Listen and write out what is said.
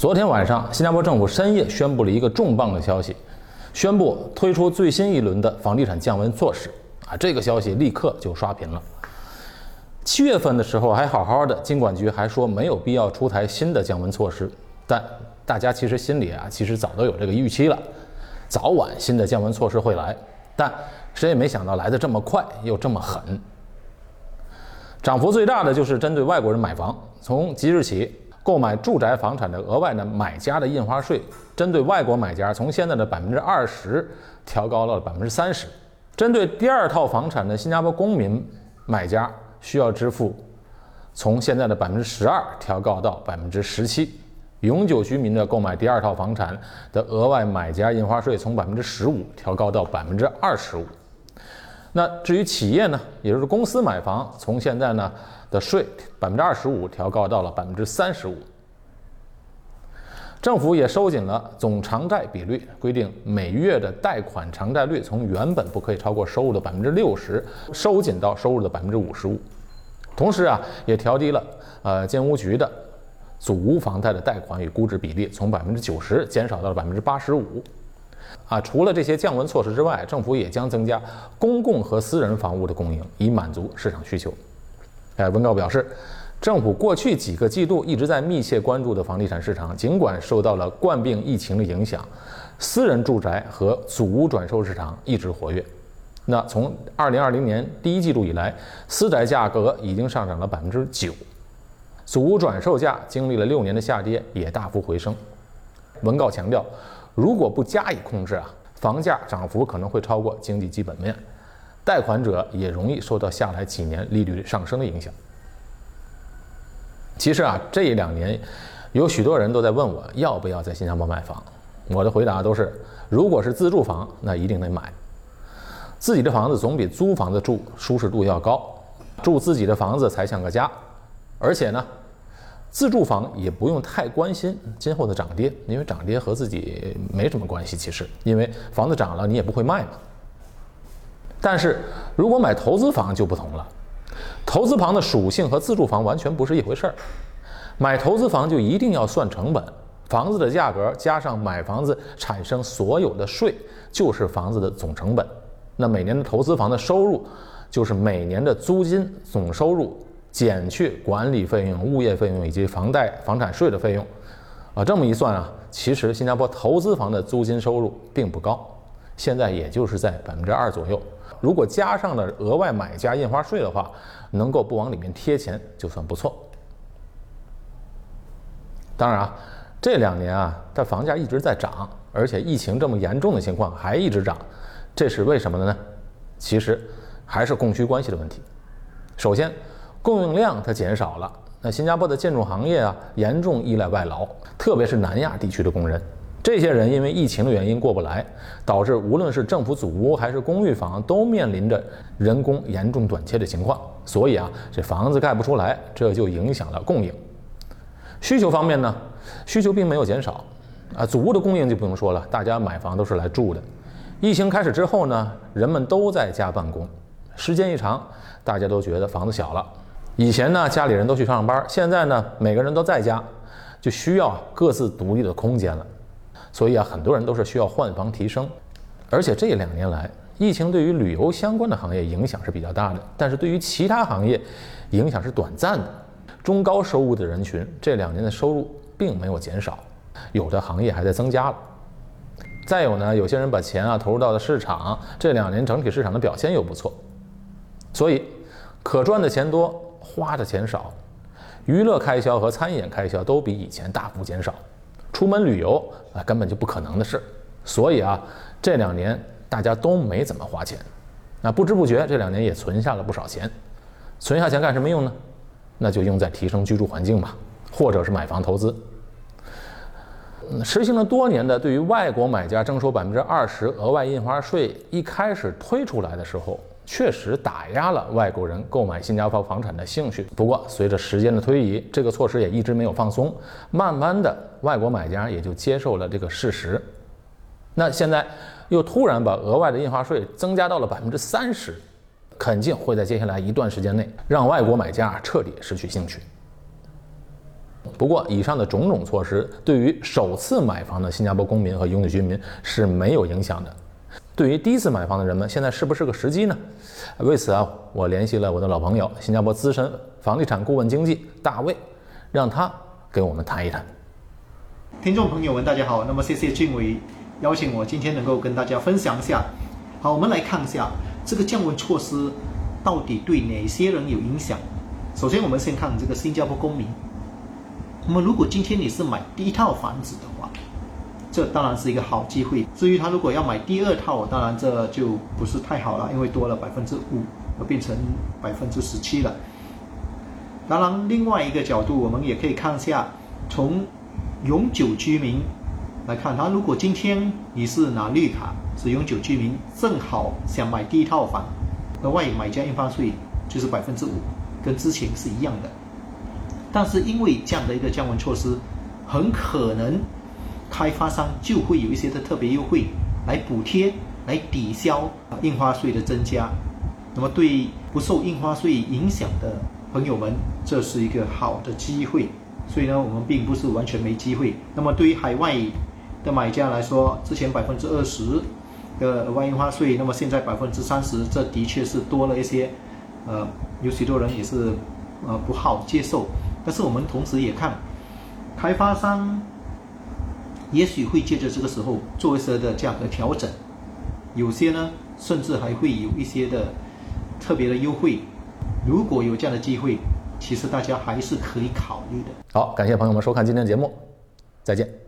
昨天晚上，新加坡政府深夜宣布了一个重磅的消息，宣布推出最新一轮的房地产降温措施。啊，这个消息立刻就刷屏了。七月份的时候还好好的，金管局还说没有必要出台新的降温措施，但大家其实心里啊，其实早都有这个预期了，早晚新的降温措施会来，但谁也没想到来的这么快又这么狠。涨幅最大的就是针对外国人买房，从即日起。购买住宅房产的额外的买家的印花税，针对外国买家从现在的百分之二十调高到了百分之三十；针对第二套房产的新加坡公民买家需要支付从现在的百分之十二调高到百分之十七；永久居民的购买第二套房产的额外买家印花税从百分之十五调高到百分之二十五。那至于企业呢，也就是公司买房，从现在呢。的税百分之二十五调高到了百分之三十五，政府也收紧了总偿债比率，规定每月的贷款偿债率从原本不可以超过收入的百分之六十，收紧到收入的百分之五十五。同时啊，也调低了呃建屋局的祖屋房贷的贷款与估值比例，从百分之九十减少到了百分之八十五。啊，除了这些降温措施之外，政府也将增加公共和私人房屋的供应，以满足市场需求。哎，文告表示，政府过去几个季度一直在密切关注的房地产市场，尽管受到了冠病疫情的影响，私人住宅和祖屋转售市场一直活跃。那从二零二零年第一季度以来，私宅价格已经上涨了百分之九，祖屋转售价经历了六年的下跌，也大幅回升。文告强调，如果不加以控制啊，房价涨幅可能会超过经济基本面。贷款者也容易受到下来几年利率上升的影响。其实啊，这一两年有许多人都在问我要不要在新加坡买房。我的回答都是：如果是自住房，那一定得买。自己的房子总比租房子住舒适度要高，住自己的房子才像个家。而且呢，自住房也不用太关心今后的涨跌，因为涨跌和自己没什么关系。其实，因为房子涨了，你也不会卖嘛。但是如果买投资房就不同了，投资房的属性和自住房完全不是一回事儿。买投资房就一定要算成本，房子的价格加上买房子产生所有的税，就是房子的总成本。那每年的投资房的收入，就是每年的租金总收入减去管理费用、物业费用以及房贷、房产税的费用。啊，这么一算啊，其实新加坡投资房的租金收入并不高，现在也就是在百分之二左右。如果加上了额外买家印花税的话，能够不往里面贴钱就算不错。当然啊，这两年啊，这房价一直在涨，而且疫情这么严重的情况还一直涨，这是为什么的呢？其实还是供需关系的问题。首先，供应量它减少了，那新加坡的建筑行业啊，严重依赖外劳，特别是南亚地区的工人。这些人因为疫情的原因过不来，导致无论是政府组屋还是公寓房都面临着人工严重短缺的情况，所以啊，这房子盖不出来，这就影响了供应。需求方面呢，需求并没有减少，啊，组屋的供应就不用说了，大家买房都是来住的。疫情开始之后呢，人们都在家办公，时间一长，大家都觉得房子小了。以前呢，家里人都去上班，现在呢，每个人都在家，就需要各自独立的空间了。所以啊，很多人都是需要换房提升，而且这两年来，疫情对于旅游相关的行业影响是比较大的，但是对于其他行业，影响是短暂的。中高收入的人群这两年的收入并没有减少，有的行业还在增加了。再有呢，有些人把钱啊投入到了市场，这两年整体市场的表现又不错，所以可赚的钱多，花的钱少，娱乐开销和餐饮开销都比以前大幅减少。出门旅游啊，根本就不可能的事。所以啊，这两年大家都没怎么花钱，那不知不觉这两年也存下了不少钱。存下钱干什么用呢？那就用在提升居住环境吧，或者是买房投资。实行了多年的对于外国买家征收百分之二十额外印花税，一开始推出来的时候。确实打压了外国人购买新加坡房产的兴趣。不过，随着时间的推移，这个措施也一直没有放松。慢慢的，外国买家也就接受了这个事实。那现在又突然把额外的印花税增加到了百分之三十，肯定会在接下来一段时间内让外国买家彻底失去兴趣。不过，以上的种种措施对于首次买房的新加坡公民和永久居民是没有影响的。对于第一次买房的人们，现在是不是个时机呢？为此啊，我联系了我的老朋友，新加坡资深房地产顾问经纪大卫，让他给我们谈一谈。听众朋友们，大家好。那么，谢谢俊伟邀请我今天能够跟大家分享一下。好，我们来看一下这个降温措施到底对哪些人有影响。首先，我们先看这个新加坡公民。那么，如果今天你是买第一套房子的话，这当然是一个好机会。至于他如果要买第二套，当然这就不是太好了，因为多了百分之五，而变成百分之十七了。当然，另外一个角度，我们也可以看一下，从永久居民来看，他如果今天你是拿绿卡是永久居民，正好想买第一套房，额外买家印花税就是百分之五，跟之前是一样的。但是因为这样的一个降温措施，很可能开发商就会有一些的特别优惠来补贴、来抵消印花税的增加。那么对不受印花税影响的朋友们，这是一个好的机会。所以呢，我们并不是完全没机会。那么对于海外的买家来说，之前百分之二十的额外印花税，那么现在百分之三十，这的确是多了一些。呃，有许多人也是呃不好接受。但是我们同时也看，开发商也许会借着这个时候做一些的价格调整，有些呢甚至还会有一些的特别的优惠。如果有这样的机会，其实大家还是可以考虑的。好，感谢朋友们收看今天的节目，再见。